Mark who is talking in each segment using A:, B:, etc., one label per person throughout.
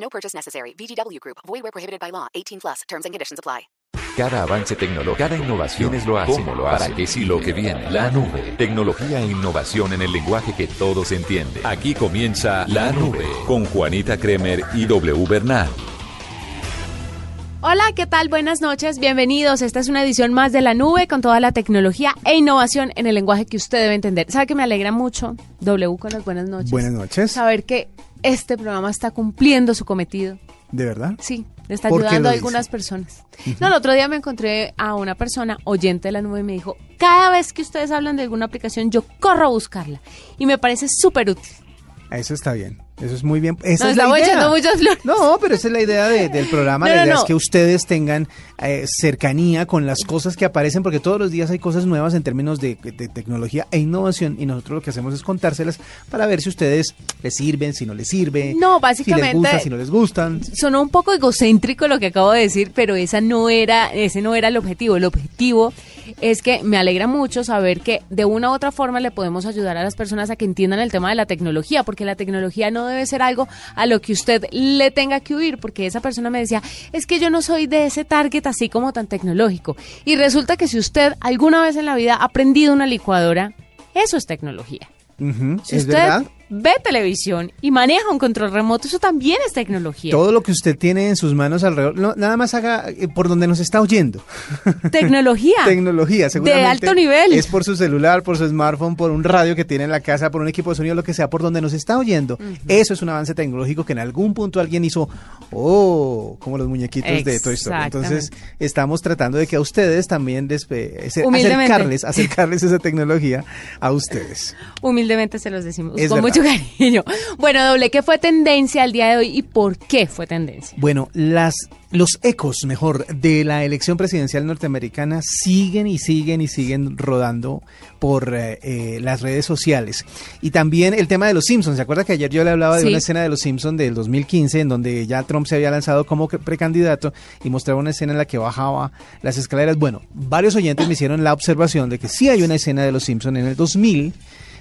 A: No purchase necessary. VGW Group. Void where prohibited by law. 18 plus. Terms and conditions apply.
B: Cada avance tecnológico, cada innovación es lo hace, cómo lo hace, para qué sí lo que viene. La nube, tecnología e innovación en el lenguaje que todos entienden. Aquí comienza La Nube con Juanita Kremer y W Bernal.
C: Hola, ¿qué tal? Buenas noches, bienvenidos. Esta es una edición más de La Nube con toda la tecnología e innovación en el lenguaje que usted debe entender. ¿Sabe que me alegra mucho, W, con las buenas noches?
D: Buenas noches.
C: Saber que este programa está cumpliendo su cometido.
D: ¿De verdad?
C: Sí, le está
D: ¿Por qué
C: ayudando a
D: dice?
C: algunas personas. No, el otro día me encontré a una persona oyente de la nube y me dijo, cada vez que ustedes hablan de alguna aplicación, yo corro a buscarla. Y me parece súper útil.
D: Eso está bien. Eso es muy bien. Esa
C: Nos
D: es la idea.
C: echando muchas flores.
D: No, pero esa es la idea de- del programa.
C: No,
D: la
C: no,
D: idea
C: no.
D: es que ustedes tengan eh, cercanía con las cosas que aparecen, porque todos los días hay cosas nuevas en términos de, de tecnología e innovación, y nosotros lo que hacemos es contárselas para ver si ustedes les sirven, si no les sirve,
C: No,
D: si les
C: básicamente-
D: gusta, si no les gustan.
C: Sonó un poco egocéntrico lo que acabo de decir, pero esa no era, ese no era el objetivo. El objetivo es que me alegra mucho saber que de una u otra forma le podemos ayudar a las personas a que entiendan el tema de la tecnología, porque la tecnología no debe ser algo a lo que usted le tenga que huir, porque esa persona me decía, es que yo no soy de ese target así como tan tecnológico. Y resulta que si usted alguna vez en la vida ha aprendido una licuadora, eso es tecnología. Si
D: ¿Es
C: usted
D: verdad?
C: Ve televisión y maneja un control remoto, eso también es tecnología.
D: Todo lo que usted tiene en sus manos alrededor, no, nada más haga eh, por donde nos está oyendo.
C: Tecnología.
D: Tecnología, seguramente.
C: alto nivel.
D: Es por su celular, por su smartphone, por un radio que tiene en la casa, por un equipo de sonido, lo que sea, por donde nos está oyendo. Eso es un avance tecnológico que en algún punto alguien hizo, oh, como los muñequitos de Toy Story. Entonces, estamos tratando de que a ustedes también
C: Humildemente.
D: acercarles, acercarles esa tecnología a ustedes.
C: Humildemente se los decimos
D: Es
C: con
D: verdad.
C: mucho cariño. Bueno, doble, ¿qué fue tendencia al día de hoy y por qué fue tendencia?
D: Bueno, las los ecos, mejor, de la elección presidencial norteamericana siguen y siguen y siguen rodando por eh, eh, las redes sociales. Y también el tema de los Simpsons. ¿Se acuerda que ayer yo le hablaba de una escena de los Simpsons del 2015 en donde ya Trump se había lanzado como precandidato y mostraba una escena en la que bajaba las escaleras? Bueno, varios oyentes me hicieron la observación de que sí hay una escena de los Simpsons en el 2000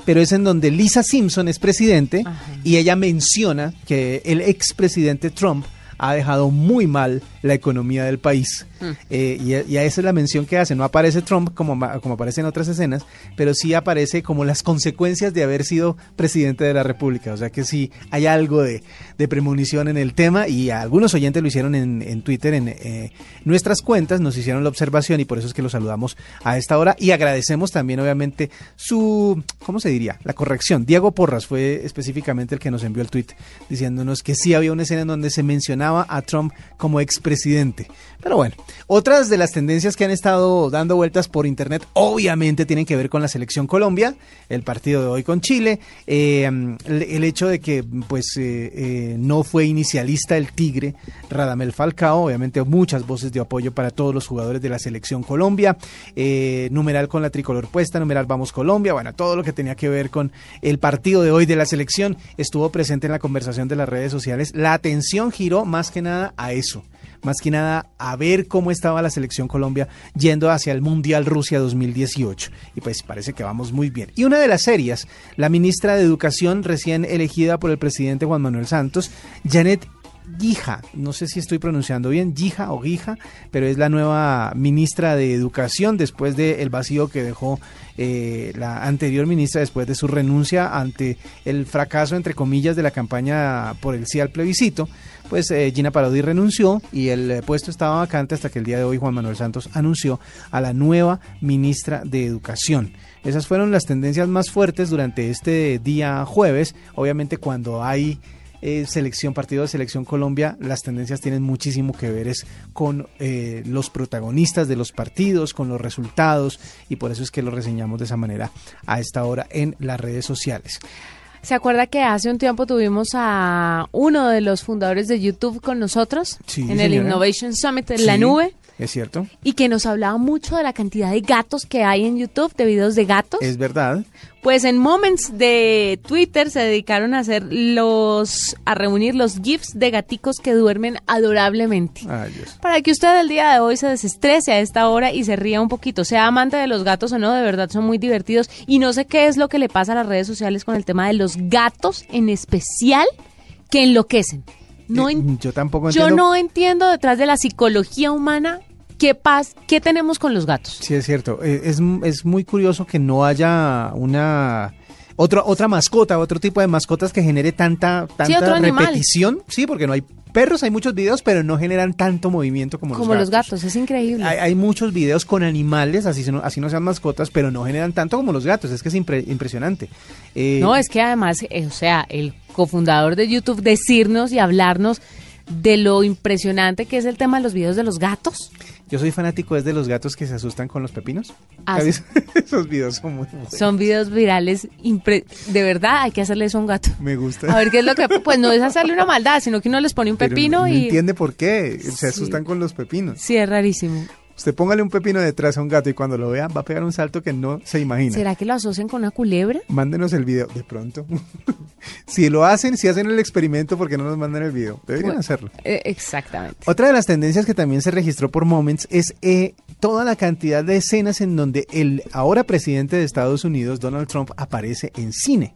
D: pero es en donde Lisa Simpson es presidente
C: Ajá.
D: y ella menciona que el expresidente Trump ha dejado muy mal la economía del país.
C: Mm.
D: Eh, y, y a esa es la mención que hace. No aparece Trump como, como aparece en otras escenas, pero sí aparece como las consecuencias de haber sido presidente de la República. O sea que sí hay algo de, de premonición en el tema y algunos oyentes lo hicieron en, en Twitter, en eh, nuestras cuentas, nos hicieron la observación y por eso es que los saludamos a esta hora y agradecemos también obviamente su, ¿cómo se diría? La corrección. Diego Porras fue específicamente el que nos envió el tweet diciéndonos que sí había una escena en donde se mencionaba a Trump como expresidente. Pero bueno, otras de las tendencias que han estado dando vueltas por internet obviamente tienen que ver con la selección Colombia, el partido de hoy con Chile, eh, el, hecho de que pues eh, eh, no fue inicialista el Tigre Radamel Falcao, obviamente muchas voces de apoyo para todos los jugadores de la selección Colombia, eh, numeral con la tricolor puesta, numeral vamos Colombia, bueno, todo lo que tenía que ver con el partido de hoy de la selección estuvo presente en la conversación de las redes sociales. La atención giró más que nada a eso, más que nada a ver cómo estaba la selección Colombia yendo hacia el Mundial Rusia 2018. Y pues parece que vamos muy bien. Y una de las serias, la ministra de Educación recién elegida por el presidente Juan Manuel Santos, Janet Guija, no sé si estoy pronunciando bien, Guija o Guija, pero es la nueva ministra de Educación después del vacío que dejó eh, la anterior ministra después de su renuncia ante el fracaso, entre comillas, de la campaña por el sí al plebiscito. Pues eh, Gina Parodi renunció y el eh, puesto estaba vacante hasta que el día de hoy Juan Manuel Santos anunció a la nueva ministra de Educación. Esas fueron las tendencias más fuertes durante este día jueves. Obviamente cuando hay eh, selección, partido de selección Colombia, las tendencias tienen muchísimo que ver es con los protagonistas de los partidos, con los resultados y por eso es que lo reseñamos de esa manera a esta hora en las redes sociales.
C: ¿Se acuerda que hace un tiempo tuvimos a uno de los fundadores de YouTube con nosotros
D: Sí,
C: en el. Innovation Summit en la nube?
D: Es cierto,
C: Y que nos hablaba mucho de la cantidad de gatos que hay en YouTube, de videos de gatos.
D: es verdad.
C: Pues en Moments de Twitter se dedicaron a hacer los, a reunir los GIFs de gaticos que duermen adorablemente.
D: Ay, Dios.
C: Para que usted el día de hoy se desestrese a esta hora y se ría un poquito, sea amante de los gatos o no, de verdad son muy divertidos. Y no sé qué es lo que le pasa a las redes sociales con el tema de los gatos en especial que enloquecen. No
D: Eh, yo tampoco
C: yo
D: entiendo.
C: no entiendo detrás de la psicología humana qué paz, qué tenemos con los gatos.
D: Sí, es cierto. Eh, Es, es muy curioso que no haya una otra otra mascota, otro tipo de mascotas que genere tanta tanta repetición. Sí, porque no hay perros, hay muchos videos, pero no generan tanto movimiento como,
C: Como los gatos, es increíble.
D: Hay, hay muchos videos con animales, así, no- así no sean mascotas, pero no generan tanto como los gatos. Es que es impre- impresionante. Eh,
C: No, es que además, eh, o sea, el cofundador de YouTube decirnos y hablarnos de lo impresionante que es el tema de los videos de los gatos.
D: Yo soy fanático es de los gatos que se asustan con los pepinos.
C: Ah,
D: ¿Has
C: sí.
D: Esos videos son muy buenos.
C: Son videos virales, impre- de verdad hay que hacerle eso a un gato.
D: Me gusta.
C: A ver qué es lo que, pues no es hacerle una maldad, sino que uno les pone un
D: Pero
C: pepino
D: no
C: y...
D: entiende por qué. Se
C: Sí.
D: asustan con los pepinos.
C: Sí, es rarísimo.
D: Usted póngale un pepino detrás a un gato y cuando lo vea va a pegar un salto que no se imagina.
C: ¿Será que lo asocian con una culebra?
D: Mándenos el video, de pronto. si lo hacen, si hacen el experimento, ¿por qué no nos mandan el video? Deberían
C: Bueno,
D: hacerlo.
C: eh, exactamente.
D: Otra de las tendencias que también se registró por Moments es eh, toda la cantidad de escenas en donde el ahora presidente de Estados Unidos, Donald Trump, aparece en cine.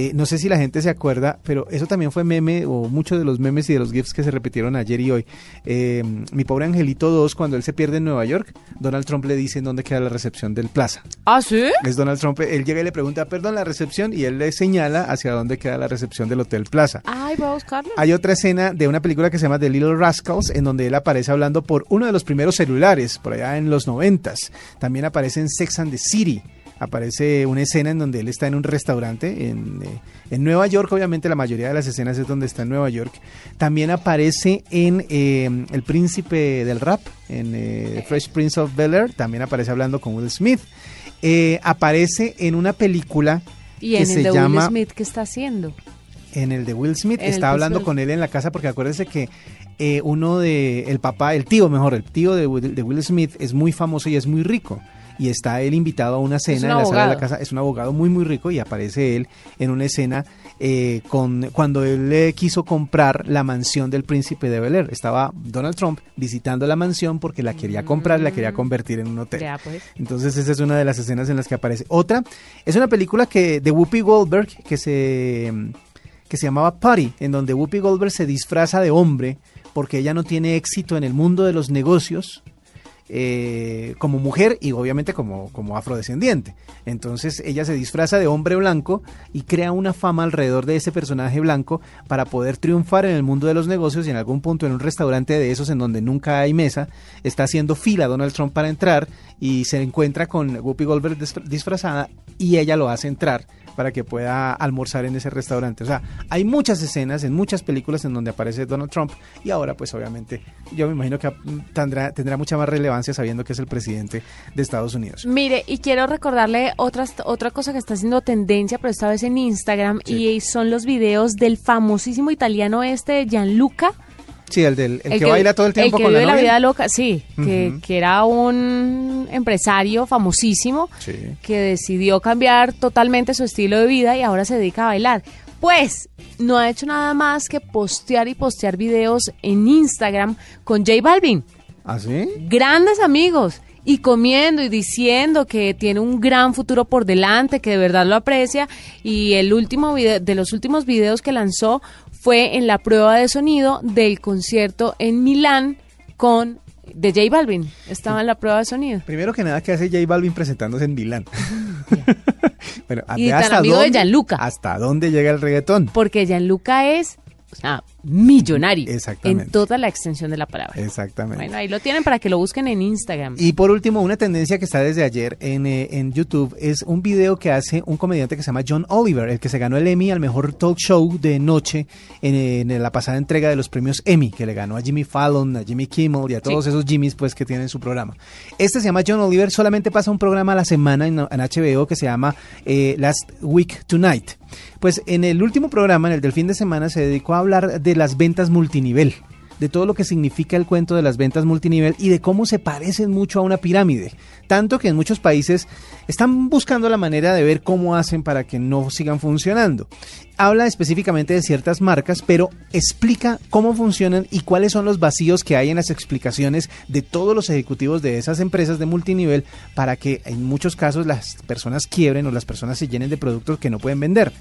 D: Eh, no sé si la gente se acuerda, pero eso también fue meme o muchos de los memes y de los GIFs que se repitieron ayer y hoy. Eh, mi pobre Angelito 2, cuando él se pierde en Nueva York, Donald Trump le dice en dónde queda la recepción del Plaza.
C: ¿Ah, sí?
D: Es Donald Trump, él llega y le pregunta, perdón, la recepción, y él le señala hacia dónde queda la recepción del Hotel Plaza.
C: Ay, voy a buscarlo.
D: Hay otra escena de una película que se llama The Little Rascals, en donde él aparece hablando por uno de los primeros celulares, por allá en los noventas. También aparece en Sex and the City. Aparece una escena en donde él está en un restaurante en, eh, en Nueva York. Obviamente la mayoría de las escenas es donde está en Nueva York. También aparece en eh, El Príncipe del Rap, en eh, Fresh Prince of Bel Air. También aparece hablando con Will Smith. Eh, aparece en una película
C: Y
D: que
C: en
D: se
C: el de
D: llama
C: Will Smith, ¿qué está haciendo?
D: en el de Will Smith está hablando con él en la casa porque acuérdese que eh, uno de el papá, el tío mejor, el tío de, Will- de Will Smith es muy famoso y es muy rico y está él invitado a una cena
C: un
D: en la sala de la casa, es un abogado muy muy rico y aparece él en una escena eh, con cuando él le quiso comprar la mansión del príncipe de Bel Air. Estaba Donald Trump visitando la mansión porque la quería comprar, la quería convertir en un hotel.
C: Ya, pues.
D: Entonces esa es una de las escenas en las que aparece. Otra es una película que de Whoopi Goldberg que se que se llamaba Putty, en donde Whoopi Goldberg se disfraza de hombre porque ella no tiene éxito en el mundo de los negocios eh, como mujer y obviamente como, como afrodescendiente. Entonces ella se disfraza de hombre blanco y crea una fama alrededor de ese personaje blanco para poder triunfar en el mundo de los negocios y en algún punto en un restaurante de esos en donde nunca hay mesa, está haciendo fila Donald Trump para entrar y se encuentra con Whoopi Goldberg disfra- disfrazada y ella lo hace entrar para que pueda almorzar en ese restaurante. O sea, hay muchas escenas en muchas películas en donde aparece Donald Trump y ahora pues obviamente yo me imagino que tendrá, tendrá mucha más relevancia sabiendo que es el presidente de Estados Unidos.
C: Mire, y quiero recordarle otra, otra cosa que está haciendo tendencia, pero esta vez en Instagram, y son los videos del famosísimo italiano este, Gianluca.
D: Sí, el del el que, baila todo el tiempo
C: que
D: con
C: vive
D: la
C: la vida loca, sí, que, que era un empresario famosísimo
D: Sí.
C: que decidió cambiar totalmente su estilo de vida y ahora se dedica a bailar. Pues no ha hecho nada más que postear y postear videos en Instagram con J Balvin
D: ¿Ah, sí?
C: grandes amigos y comiendo y diciendo que tiene un gran futuro por delante, que de verdad lo aprecia y el último video, de los últimos videos que lanzó fue en la prueba de sonido del concierto en Milán con de J Balvin. Estaba en la prueba de sonido.
D: Primero que nada, que hace J Balvin presentándose en Milán? bueno,
C: Y tan amigo de Gianluca.
D: ¿Hasta dónde llega el reggaetón?
C: Porque Gianluca es o sea, millonario.
D: Exactamente.
C: En toda la extensión de la palabra.
D: Exactamente.
C: Bueno, ahí lo tienen para que lo busquen en Instagram.
D: Y por último, una tendencia que está desde ayer en, eh, en YouTube es un video que hace un comediante que se llama John Oliver, el que se ganó el Emmy al mejor talk show de noche en, en la pasada entrega de los premios Emmy, que le ganó a Jimmy Fallon, a Jimmy Kimmel y a todos
C: Sí.
D: esos Jimmys pues que tienen su programa. Este se llama John Oliver, solamente pasa un programa a la semana en, en HBO que se llama eh, Last Week Tonight. Pues en el último programa, en el del fin de semana, se dedicó a hablar de las ventas multinivel de todo lo que significa el cuento de las ventas multinivel y de cómo se parecen mucho a una pirámide. Tanto que en muchos países están buscando la manera de ver cómo hacen para que no sigan funcionando. Habla específicamente de ciertas marcas, pero explica cómo funcionan y cuáles son los vacíos que hay en las explicaciones de todos los ejecutivos de esas empresas de multinivel para que en muchos casos las personas quiebren o las personas se llenen de productos que no pueden vender.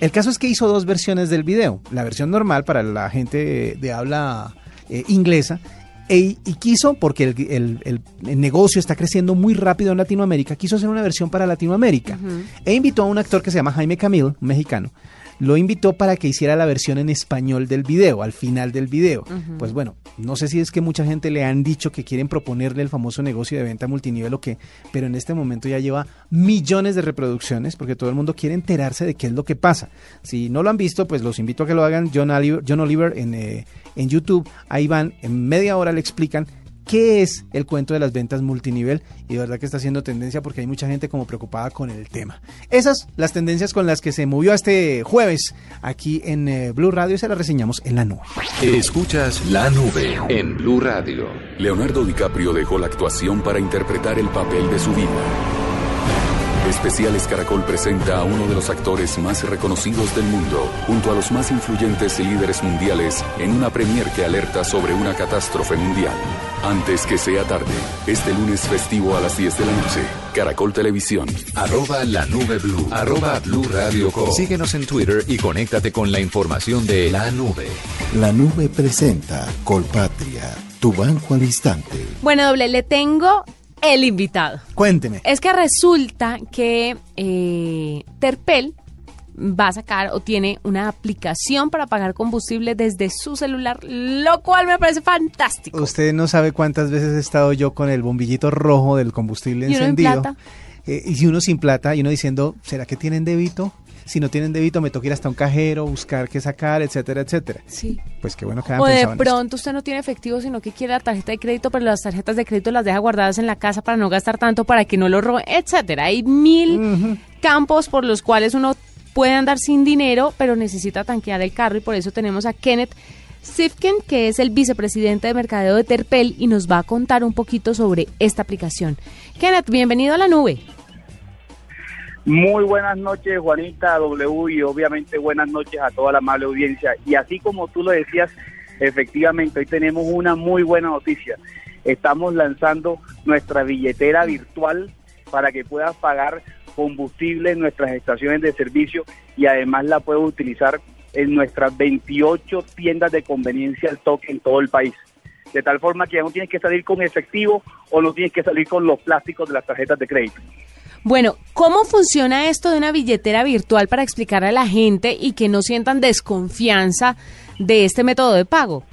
D: El caso es que hizo dos versiones del video. La versión normal para la gente de habla eh, inglesa. e- y quiso, porque el, el- el- el negocio está creciendo muy rápido en Latinoamérica, quiso hacer una versión para Latinoamérica. E invitó a un actor que se llama Jaime Camil, un mexicano. Lo invitó para que hiciera la versión en español del video, al final del video. Pues bueno, no sé si es que mucha gente le han dicho que quieren proponerle el famoso negocio de venta multinivel o qué, pero en este momento ya lleva millones de reproducciones porque todo el mundo quiere enterarse de qué es lo que pasa. Si no lo han visto, pues los invito a que lo hagan. John Oliver, John Oliver en, eh, en YouTube, ahí van, en media hora le explican qué es el cuento de las ventas multinivel y de verdad que está haciendo tendencia porque hay mucha gente como preocupada con el tema. Esas las tendencias con las que se movió este jueves aquí en eh, Blue Radio y se las reseñamos en la nube.
B: Escuchas la nube en Blue Radio.
E: Leonardo DiCaprio dejó la actuación para interpretar el papel de su vida. Especiales Caracol presenta a uno de los actores más reconocidos del mundo, junto a los más influyentes líderes mundiales, en una premier que alerta sobre una catástrofe mundial. Antes que sea tarde, este lunes festivo a las 10 de la noche, Caracol Televisión.
B: Arroba la nube blue. Arroba blue radio com. Síguenos en Twitter y conéctate con la información de la nube.
F: La nube presenta Colpatria, tu banco al instante.
C: Bueno, doble, le tengo el invitado.
D: Cuénteme.
C: Es que resulta que eh, Terpel va a sacar o tiene una aplicación para pagar combustible desde su celular, lo cual me parece fantástico.
D: Usted no sabe cuántas veces he estado yo con el bombillito rojo del combustible
C: ¿Y uno en
D: encendido.
C: plata?
D: Eh, y uno sin plata y uno diciendo, ¿será que tienen débito? Si no tienen débito, me toca ir hasta un cajero, buscar qué sacar, etcétera, etcétera.
C: Sí.
D: Pues qué bueno que hayan
C: O de pronto usted no tiene efectivo, sino que quiere la tarjeta de crédito, pero las tarjetas de crédito las deja guardadas en la casa para no gastar tanto, para que no lo roben, etcétera. Hay mil campos por los cuales uno puede andar sin dinero, pero necesita tanquear el carro y por eso tenemos a Kenneth Sifkin, que es el vicepresidente de mercadeo de Terpel y nos va a contar un poquito sobre esta aplicación. Kenneth, bienvenido a la nube.
G: Muy buenas noches, Juanita W, y obviamente buenas noches a toda la amable audiencia. Y así como tú lo decías, efectivamente, hoy tenemos una muy buena noticia. Estamos lanzando nuestra billetera virtual para que puedas pagar combustible en nuestras estaciones de servicio y además la puedes utilizar en nuestras 28 tiendas de conveniencia al toque en todo el país. De tal forma que ya no tienes que salir con efectivo o no tienes que salir con los plásticos de las tarjetas de crédito.
C: Bueno, ¿cómo funciona esto de una billetera virtual para explicarle a la gente y que no sientan desconfianza de este método de pago?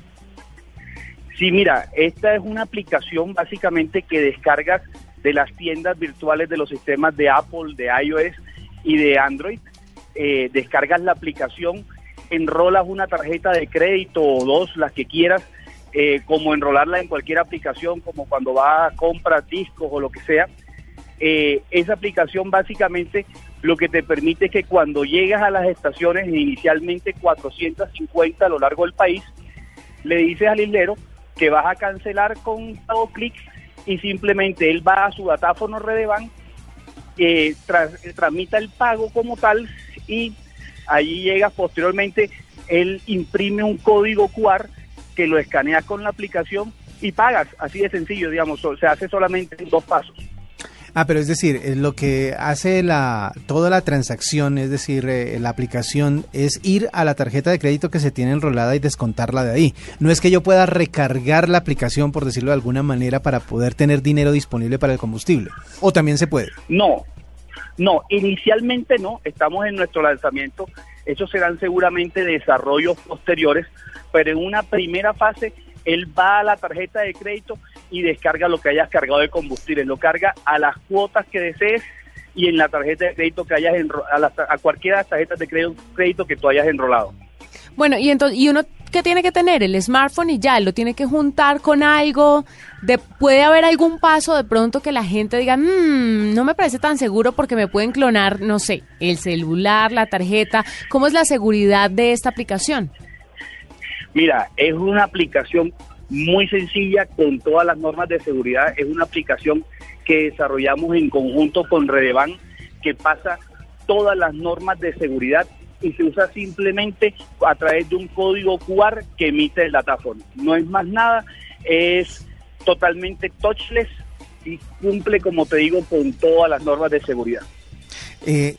G: Sí, mira, esta es una aplicación básicamente que descargas de las tiendas virtuales de los sistemas de Apple, de iOS y de Android. Eh, descargas la aplicación, enrolas una tarjeta de crédito o dos, las que quieras, eh, como enrolarla en cualquier aplicación, como cuando vas a comprar discos o lo que sea. Eh, esa aplicación básicamente lo que te permite es que cuando llegas a las estaciones, inicialmente 450 a lo largo del país, le dices al hilero que vas a cancelar con dos clics y simplemente él va a su datáfono Redevan, eh, tras- tramita el pago como tal y allí llega posteriormente, él imprime un código QR que lo escaneas con la aplicación y pagas, así de sencillo, digamos, se hace solamente en dos pasos.
D: Ah, pero es decir, eh, lo que hace la toda la transacción, es decir, eh, la aplicación, es ir a la tarjeta de crédito que se tiene enrolada y descontarla de ahí. No es que yo pueda recargar la aplicación, por decirlo de alguna manera, para poder tener dinero disponible para el combustible. O también se puede.
G: No, no, inicialmente no, estamos en nuestro lanzamiento Esos serán seguramente desarrollos posteriores, pero en una primera fase él va a la tarjeta de crédito y descarga lo que hayas cargado de combustible, lo carga a las cuotas que desees y en la tarjeta de crédito que hayas a, la, a cualquiera de las tarjetas de crédito, crédito que tú hayas enrolado.
C: Bueno, y entonces, y uno que tiene que tener el smartphone y ya, lo tiene que juntar con algo. De, puede haber algún paso de pronto que la gente diga, mmm, no me parece tan seguro porque me pueden clonar, no sé, el celular, la tarjeta. ¿Cómo es la seguridad de esta aplicación?
G: Mira, es una aplicación muy sencilla con todas las normas de seguridad. Es una aplicación que desarrollamos en conjunto con Redevan que pasa todas las normas de seguridad y se usa simplemente a través de un código QR que emite el datáfono. No es más nada, es totalmente touchless y cumple, como te digo, con todas las normas de seguridad.
C: Eh,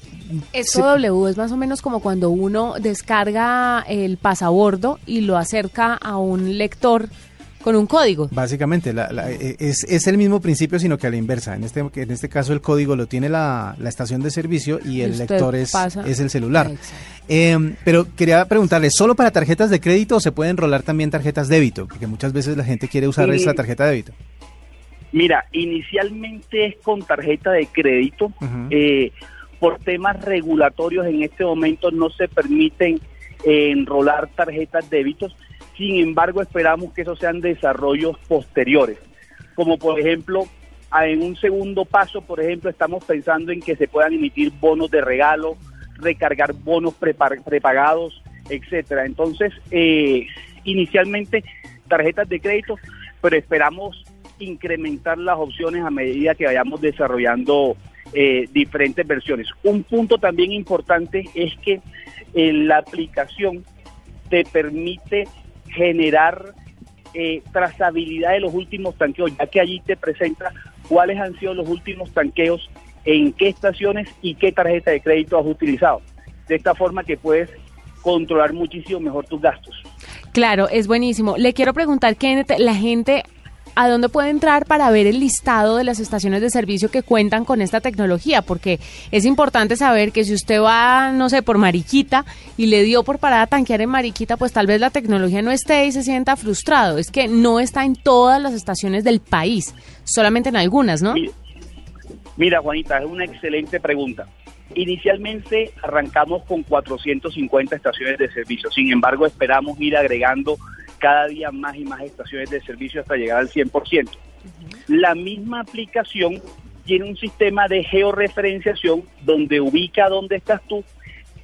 C: Esto W es más o menos como cuando uno descarga el pasabordo y lo acerca a un lector con un código.
D: Básicamente, e, es, el mismo principio, sino que a la inversa. En este, en este caso, el código lo tiene la, estación de servicio y el lector es, es el celular. Em, pero quería preguntarle, ¿solo para tarjetas de crédito o se pueden enrolar también tarjetas débito? Porque muchas veces la gente quiere usar esa tarjeta de débito.
G: Mira, inicialmente es con tarjeta de crédito. Eh, por temas regulatorios en este momento no se permiten eh, enrolar tarjetas débitos sin embargo, esperamos que esos sean desarrollos posteriores, como por ejemplo, en un segundo paso, por ejemplo, estamos pensando en que se puedan emitir bonos de regalo, recargar bonos prepagados, etcétera. Entonces, eh, inicialmente tarjetas de crédito, pero esperamos incrementar las opciones a medida que vayamos desarrollando eh, diferentes versiones. Un punto también importante es que en la aplicación te permite generar eh, trazabilidad de los últimos tanqueos, ya que allí te presenta cuáles han sido los últimos tanqueos, en qué estaciones y qué tarjeta de crédito has utilizado. De esta forma que puedes controlar muchísimo mejor tus gastos.
C: Claro, es buenísimo. Le quiero preguntar, que la gente ¿a dónde puede entrar para ver el listado de las estaciones de servicio que cuentan con esta tecnología? Porque es importante saber que si usted va, no sé, por Mariquita y le dio por parada tanquear en Mariquita, pues tal vez la tecnología no esté y se sienta frustrado. Es que no está en todas las estaciones del país, solamente en algunas, ¿no?
G: Mira, Juanita, es una excelente pregunta. Inicialmente arrancamos con 450 estaciones de servicio, sin embargo esperamos ir agregando cada día más y más estaciones de servicio hasta llegar al 100%. La misma aplicación tiene un sistema de georreferenciación donde ubica dónde estás tú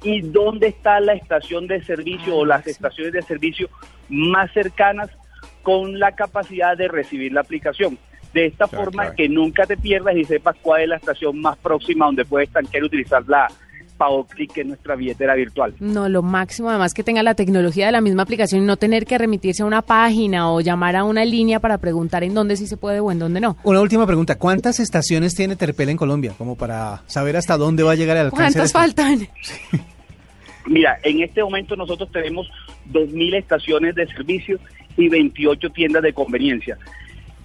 G: y dónde está la estación de servicio o las estaciones de servicio más cercanas con la capacidad de recibir la aplicación. De esta forma que nunca te pierdas y sepas cuál es la estación más próxima donde puedes tanquear y utilizar la, pago clic en nuestra billetera virtual.
C: No, lo máximo, además que tenga la tecnología de la misma aplicación y no tener que remitirse a una página o llamar a una línea para preguntar en dónde sí se puede o en dónde no.
D: Una última pregunta, ¿cuántas estaciones tiene Terpel en Colombia? Como para saber hasta dónde va a llegar el alcance.
C: ¿Cuántas faltan?
G: Mira, en este momento nosotros tenemos 2.000 estaciones de servicio y 28 tiendas de conveniencia.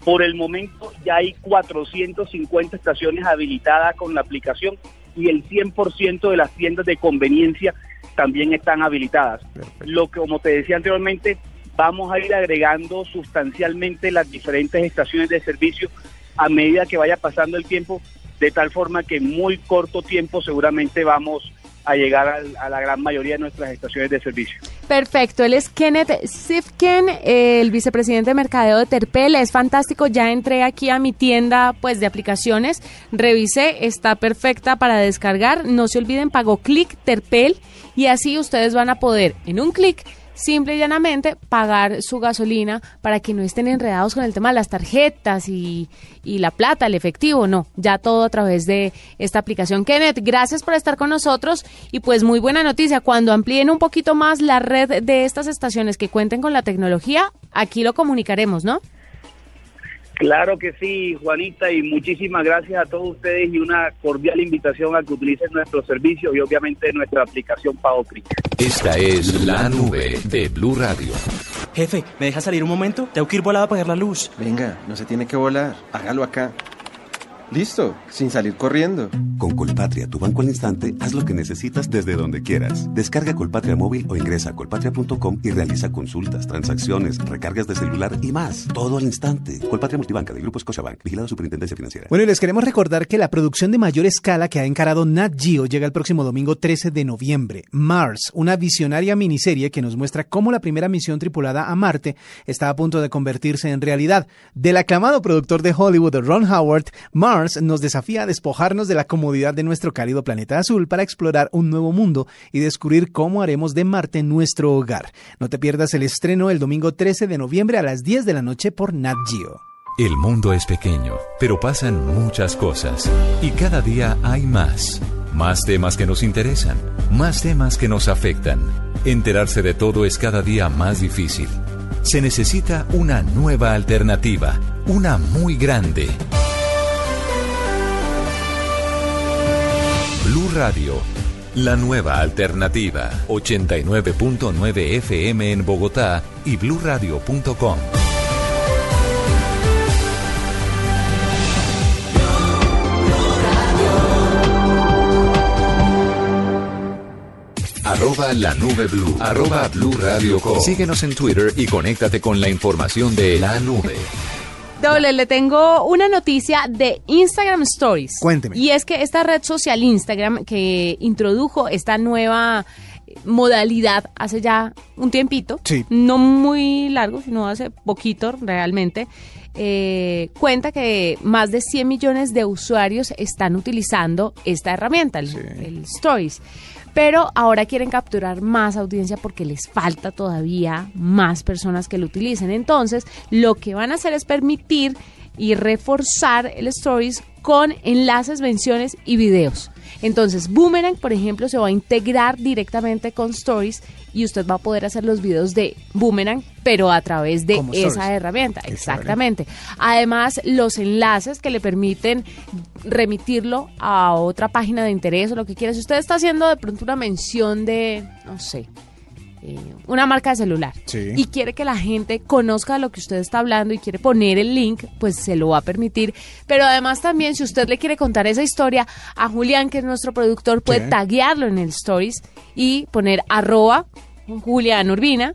G: Por el momento ya hay 450 estaciones habilitadas con la aplicación y el 100% de las tiendas de conveniencia también están habilitadas. Lo que, como te decía anteriormente, vamos a ir agregando sustancialmente las diferentes estaciones de servicio a medida que vaya pasando el tiempo, de tal forma que en muy corto tiempo seguramente vamos a llegar a, la gran mayoría de nuestras estaciones de servicio.
C: Perfecto, él es Kenneth Sifken, el vicepresidente de mercadeo de Terpel, es fantástico, ya entré aquí a mi tienda pues de aplicaciones, revisé, está perfecta para descargar, no se olviden, pago clic Terpel y así ustedes van a poder en un clic simple y llanamente pagar su gasolina para que no estén enredados con el tema de las tarjetas y, y, la plata, el efectivo, no, ya todo a través de esta aplicación. Kenneth, gracias por estar con nosotros y pues muy buena noticia, cuando amplíen un poquito más la red de estas estaciones que cuenten con la tecnología, aquí lo comunicaremos, ¿no?
G: Claro que sí, Juanita, y muchísimas gracias a todos ustedes y una cordial invitación a que utilicen nuestro servicio y obviamente nuestra aplicación Pago
B: Esta es la nube de Blue Radio.
H: Jefe, ¿me deja salir un momento? Tengo que ir volado a apagar la luz.
I: Venga, no se tiene que volar, hágalo acá.
H: Listo, sin salir corriendo.
I: Con Colpatria, tu banco al instante, haz lo que necesitas desde donde quieras. Descarga Colpatria móvil o ingresa a colpatria.com y realiza consultas, transacciones, recargas de celular y más. Todo al instante. Colpatria Multibanca de Grupo Scotiabank, vigilado Superintendencia Financiera.
D: Bueno, y les queremos recordar que la producción de mayor escala que ha encarado Nat Geo llega el próximo domingo 13 de noviembre. Mars, una visionaria miniserie que nos muestra cómo la primera misión tripulada a Marte está a punto de convertirse en realidad. Del aclamado productor de Hollywood, Ron Howard, Mars nos desafía a despojarnos de la comodidad de nuestro cálido planeta azul para explorar un nuevo mundo y descubrir cómo haremos de Marte nuestro hogar. No te pierdas el estreno el domingo 13 de noviembre a las 10 de la noche por Nat Geo.
B: El mundo es pequeño, pero pasan muchas cosas y cada día hay más. Más temas que nos interesan, más temas que nos afectan. Enterarse de todo es cada día más difícil. Se necesita una nueva alternativa, una muy grande. Blue Radio, la nueva alternativa. 89.9 FM en Bogotá y bluradio.com. Arroba la nube blue. Arroba blue radio com. Síguenos en Twitter y conéctate con la información de la nube.
C: Doble, le tengo una noticia de Instagram Stories.
D: Cuénteme.
C: Y es que esta red social Instagram que introdujo esta nueva modalidad hace ya un tiempito,
D: Sí.
C: no muy largo, sino hace poquito realmente, eh, cuenta que más de 100 millones de usuarios están utilizando esta herramienta, el, el Stories. Pero ahora quieren capturar más audiencia porque les falta todavía más personas que lo utilicen. Entonces, lo que van a hacer es permitir y reforzar el Stories con enlaces, menciones y videos. Entonces, Boomerang, por ejemplo, se va a integrar directamente con Stories y usted va a poder hacer los videos de Boomerang, pero a través de
D: Como
C: esa
D: Stories.
C: herramienta.
D: Qué chévere.
C: Exactamente. Además, los enlaces que le permiten remitirlo a otra página de interés o lo que quiera. Si usted está haciendo de pronto una mención de, no sé, eh, una marca de celular
D: Sí.
C: y quiere que la gente conozca lo que usted está hablando y quiere poner el link, pues se lo va a permitir. Pero además también, si usted le quiere contar esa historia a Julián, que es nuestro productor, puede taguearlo en el Stories y poner arroba Julián Urbina.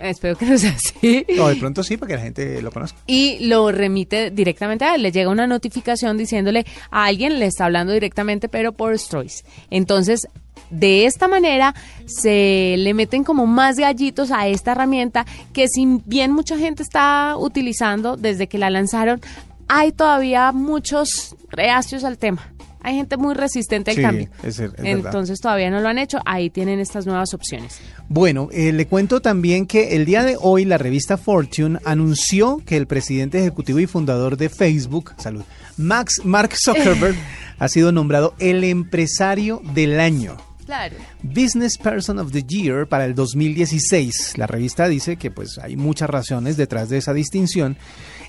C: Espero que no sea así.
D: No, de pronto sí, para que la gente lo conozca.
C: Y lo remite directamente a él. Le llega una notificación diciéndole a alguien, le está hablando directamente, pero por Stories. Entonces, de esta manera se le meten como más gallitos a esta herramienta que si bien mucha gente está utilizando desde que la lanzaron, hay todavía muchos reacios al tema. Hay gente muy resistente al
D: Sí,
C: cambio.
D: es- es verdad.
C: Entonces todavía no lo han hecho. Ahí tienen estas nuevas opciones.
D: Bueno, eh, le cuento también que el día de hoy la revista Fortune anunció que el presidente ejecutivo y fundador de Facebook, salud, Max, Mark Zuckerberg, ha sido nombrado el empresario del año. Business Person of the Year para el 2016. La revista dice que pues hay muchas razones detrás de esa distinción,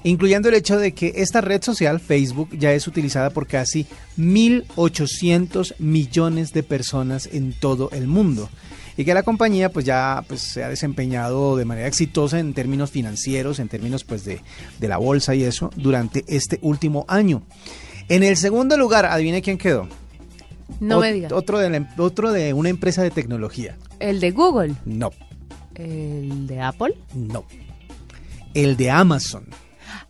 D: incluyendo el hecho de que esta red social, Facebook, ya es utilizada por casi 1.800 millones de personas en todo el mundo. Y que la compañía pues ya pues, se ha desempeñado de manera exitosa en términos financieros, en términos pues de, de la bolsa y eso, durante este último año. En el segundo lugar, adivine quién quedó.
C: No me.
D: Otro de, la em- otro de una empresa de tecnología.
C: El de Google.
D: No,
C: El de Apple.
D: no. El de Amazon.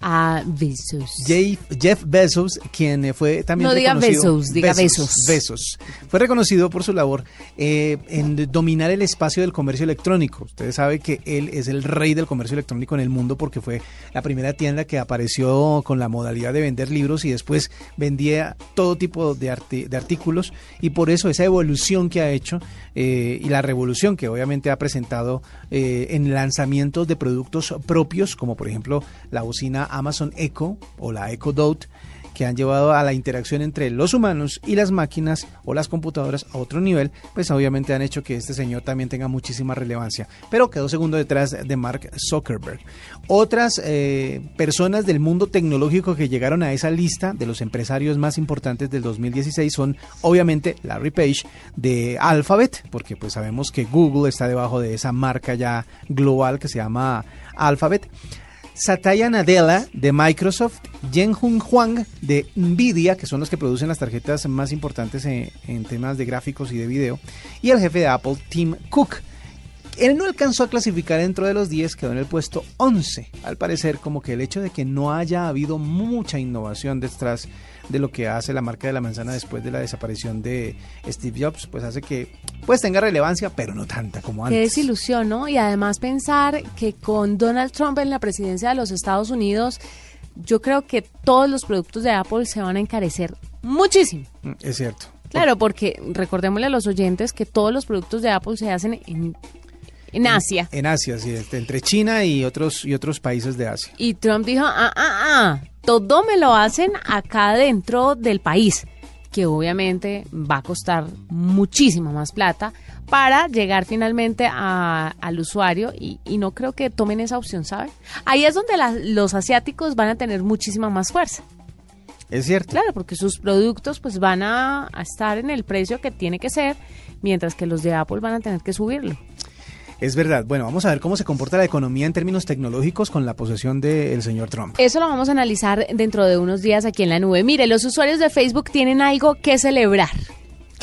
C: A Bezos.
D: Jeff, Bezos, quien eh, fue también
C: No diga
D: reconocido-
C: Bezos, diga Bezos.
D: Bezos. Fue reconocido por su labor eh, en dominar el espacio del comercio electrónico. Ustedes saben que él es el rey del comercio electrónico en el mundo porque fue la primera tienda que apareció con la modalidad de vender libros y después vendía todo tipo de, artículos y por eso esa evolución que ha hecho eh, y la revolución que obviamente ha presentado eh, en lanzamientos de productos propios como por ejemplo la bocina Amazon Echo o la Echo Dot que han llevado a la interacción entre los humanos y las máquinas o las computadoras a otro nivel, pues obviamente han hecho que este señor también tenga muchísima relevancia. Pero quedó segundo detrás de Mark Zuckerberg. Otras eh, personas del mundo tecnológico que llegaron a esa lista de los empresarios más importantes del 2016 son obviamente Larry Page de Alphabet, porque pues sabemos que Google está debajo de esa marca ya global que se llama Alphabet. Satya Nadella de Microsoft, Jen-Hun Huang de Nvidia, que son los que producen las tarjetas más importantes en, en temas de gráficos y de video, y el jefe de Apple, Tim Cook. Él no alcanzó a clasificar dentro de los 10, quedó en el puesto 11. Al parecer, como que el hecho de que no haya habido mucha innovación detrás de lo que hace la marca de la manzana después de la desaparición de Steve Jobs, pues hace que pues tenga relevancia, pero no tanta como
C: Qué
D: antes.
C: desilusión, ¿no? Y además pensar que con Donald Trump en la presidencia de los Estados Unidos, yo creo que todos los productos de Apple se van a encarecer muchísimo.
D: Mm, Es cierto.
C: Claro, porque recordémosle a los oyentes que todos los productos de Apple se hacen en, en Asia.
D: En Asia, sí, este, entre China y otros y otros países de Asia.
C: Y Trump dijo, ah, ah, ah, todo me lo hacen acá dentro del país, que obviamente va a costar muchísima más plata para llegar finalmente a- al usuario y, y no creo que tomen esa opción, ¿saben? Ahí es donde la- los asiáticos van a tener muchísima más fuerza.
D: Es cierto.
C: Claro, porque sus productos pues van a, a estar en el precio que tiene que ser, mientras que los de Apple van a tener que subirlo.
D: Es verdad. Bueno, vamos a ver cómo se comporta la economía en términos tecnológicos con la posesión del señor Trump.
C: Eso lo vamos a analizar dentro de unos días aquí en la nube. Mire, los usuarios de Facebook tienen algo que celebrar.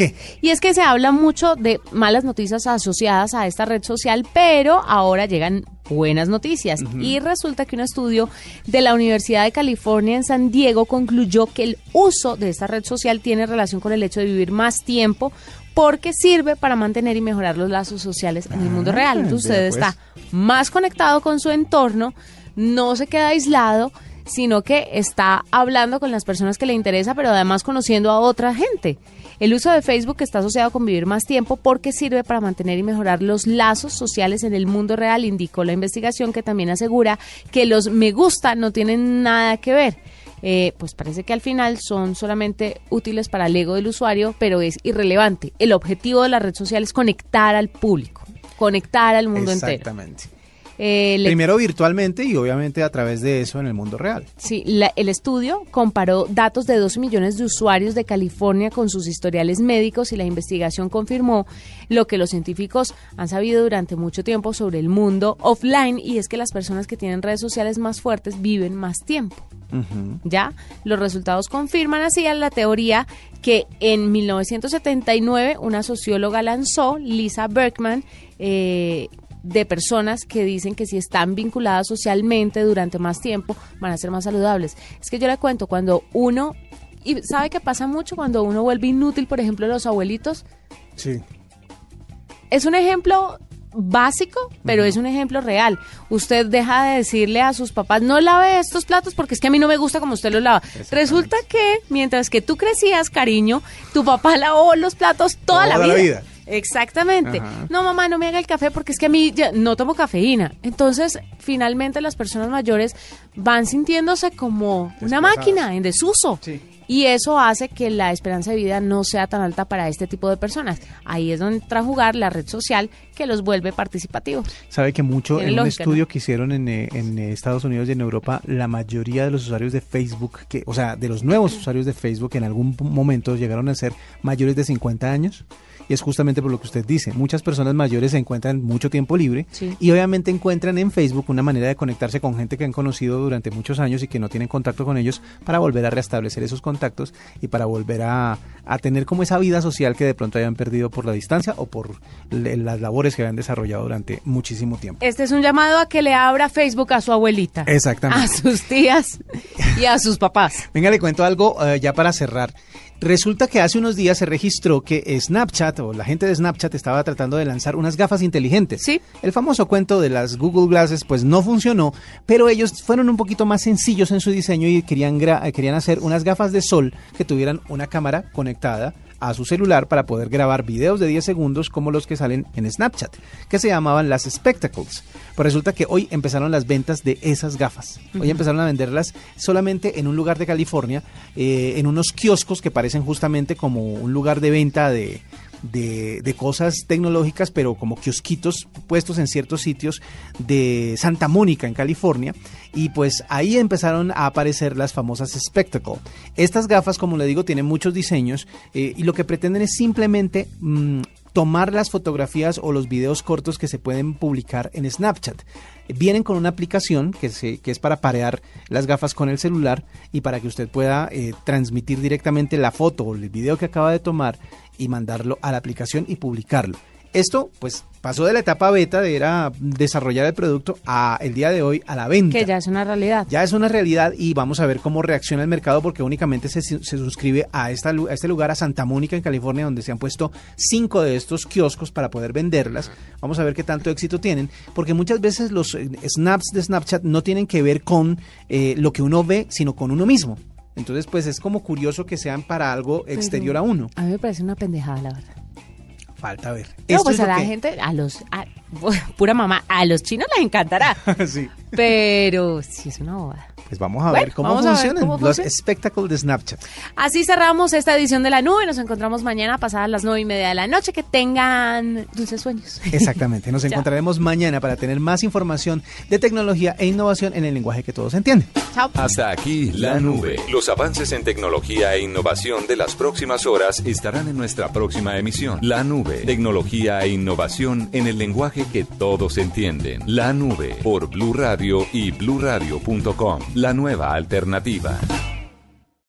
D: ¿Qué?
C: Y es que se habla mucho de malas noticias asociadas a esta red social, pero ahora llegan buenas noticias. Y resulta que un estudio de la Universidad de California en San Diego concluyó que el uso de esta red social tiene relación con el hecho de vivir más tiempo porque sirve para mantener y mejorar los lazos sociales en el mundo
D: Ah,
C: real. Entonces usted
D: pues.
C: está más conectado con su entorno, no se queda aislado, sino que está hablando con las personas que le interesa, pero además conociendo a otra gente. El uso de Facebook está asociado con vivir más tiempo porque sirve para mantener y mejorar los lazos sociales en el mundo real, indicó la investigación que también asegura que los me gusta no tienen nada que ver. Eh, pues parece que al final son solamente útiles para el ego del usuario, pero es irrelevante. El objetivo de la red social es conectar al público, conectar al mundo entero.
D: Exactamente.
C: Eh, le-
D: Primero virtualmente y obviamente a través de eso en el mundo real.
C: Sí, la- el estudio comparó datos de 12 millones de usuarios de California con sus historiales médicos y la investigación confirmó lo que los científicos han sabido durante mucho tiempo sobre el mundo offline y es que las personas que tienen redes sociales más fuertes viven más tiempo. Ya, los resultados confirman así a la teoría que en 1979 una socióloga lanzó, Lisa Berkman, eh, de personas que dicen que si están vinculadas socialmente durante más tiempo van a ser más saludables. Es que yo le cuento, cuando uno, y sabe que pasa mucho cuando uno vuelve inútil, por ejemplo, los abuelitos,
D: Sí.
C: es un ejemplo básico, pero es un ejemplo real. Usted deja de decirle a sus papás, no lave estos platos porque es que a mí no me gusta como usted los lava. Resulta que mientras que tú crecías, cariño, tu papá lavó los platos toda,
D: Toda
C: la
D: la
C: vida. Exactamente.
D: Ajá.
C: No, mamá, no me haga el café porque es que a mí ya no tomo cafeína. Entonces, finalmente las personas mayores van sintiéndose como una máquina en desuso.
D: Sí.
C: Y eso hace que la esperanza de vida no sea tan alta para este tipo de personas. Ahí es donde entra a jugar la red social que los vuelve participativos.
D: Sabe que mucho
C: Tiene
D: en un
C: lógica,
D: estudio
C: ¿no?
D: que hicieron en, eh, en, eh, Estados Unidos y en Europa, la mayoría de los usuarios de Facebook, que, o sea, de los nuevos usuarios de Facebook, en algún momento llegaron a ser mayores de 50 años. Y es justamente por lo que usted dice. Muchas personas mayores se encuentran mucho tiempo libre
C: Sí.
D: y obviamente encuentran en Facebook una manera de conectarse con gente que han conocido durante muchos años y que no tienen contacto con ellos para volver a restablecer esos contactos y para volver a, a tener como esa vida social que de pronto hayan perdido por la distancia o por le- las labores que habían desarrollado durante muchísimo tiempo.
C: Este es un llamado a que le abra Facebook a su abuelita.
D: Exactamente.
C: A sus tías y a sus papás.
D: Venga, le cuento algo eh, ya para cerrar. Resulta que hace unos días se registró que Snapchat o la gente de Snapchat estaba tratando de lanzar unas gafas inteligentes.
C: Sí.
D: El famoso cuento de las Google Glasses pues no funcionó, pero ellos fueron un poquito más sencillos en su diseño y querían, eh, querían hacer unas gafas de sol que tuvieran una cámara conectada a su celular para poder grabar videos de 10 segundos como los que salen en Snapchat, que se llamaban las Spectacles. Pues resulta que hoy empezaron las ventas de esas gafas. Hoy empezaron a venderlas solamente en un lugar de California, eh, en unos kioscos que parecen justamente como un lugar de venta de, de, cosas tecnológicas, pero como kiosquitos puestos en ciertos sitios de Santa Mónica, en California. Y pues ahí empezaron a aparecer las famosas Spectacle. Estas gafas, como le digo, tienen muchos diseños eh, y lo que pretenden es simplemente mm, tomar las fotografías o los videos cortos que se pueden publicar en Snapchat. Vienen con una aplicación que, se, que es para parear las gafas con el celular y para que usted pueda eh, transmitir directamente la foto o el video que acaba de tomar y mandarlo a la aplicación y publicarlo. Esto, pues, pasó de la etapa beta de era desarrollar el producto a el día de hoy a la venta.
C: Que ya es una realidad.
D: Ya es una realidad y vamos a ver cómo reacciona el mercado porque únicamente se, se suscribe a, esta, a este lugar, a Santa Mónica, en California, donde se han puesto cinco de estos kioscos para poder venderlas. Vamos a ver qué tanto éxito tienen, porque muchas veces los eh, snaps de Snapchat no tienen que ver con eh, lo que uno ve, sino con uno mismo. Entonces, pues es como curioso que sean para algo exterior a uno.
C: A mí me parece una pendejada, la verdad.
D: Falta ver.
C: No,
D: Esto
C: pues
D: es
C: a la
D: que-
C: gente, a los, a- pura mamá, a los chinos les encantará.
D: sí.
C: Pero sí es una bobada.
D: Pues vamos a
C: Bueno,
D: ver cómo
C: ver
D: funcionan
C: cómo
D: los espectáculos de Snapchat.
C: Así cerramos esta edición de la nube. Nos encontramos mañana pasadas las nueve y media de la noche. Que tengan dulces sueños.
D: Exactamente. Nos encontraremos mañana para tener más información de tecnología e innovación en el lenguaje que todos entienden.
C: Chao.
B: Hasta aquí la nube. Los avances en tecnología e innovación de las próximas horas estarán en nuestra próxima emisión. La nube. Tecnología e innovación en el que todos entienden. La nube por Blue Radio y bluradio.com. La nueva alternativa.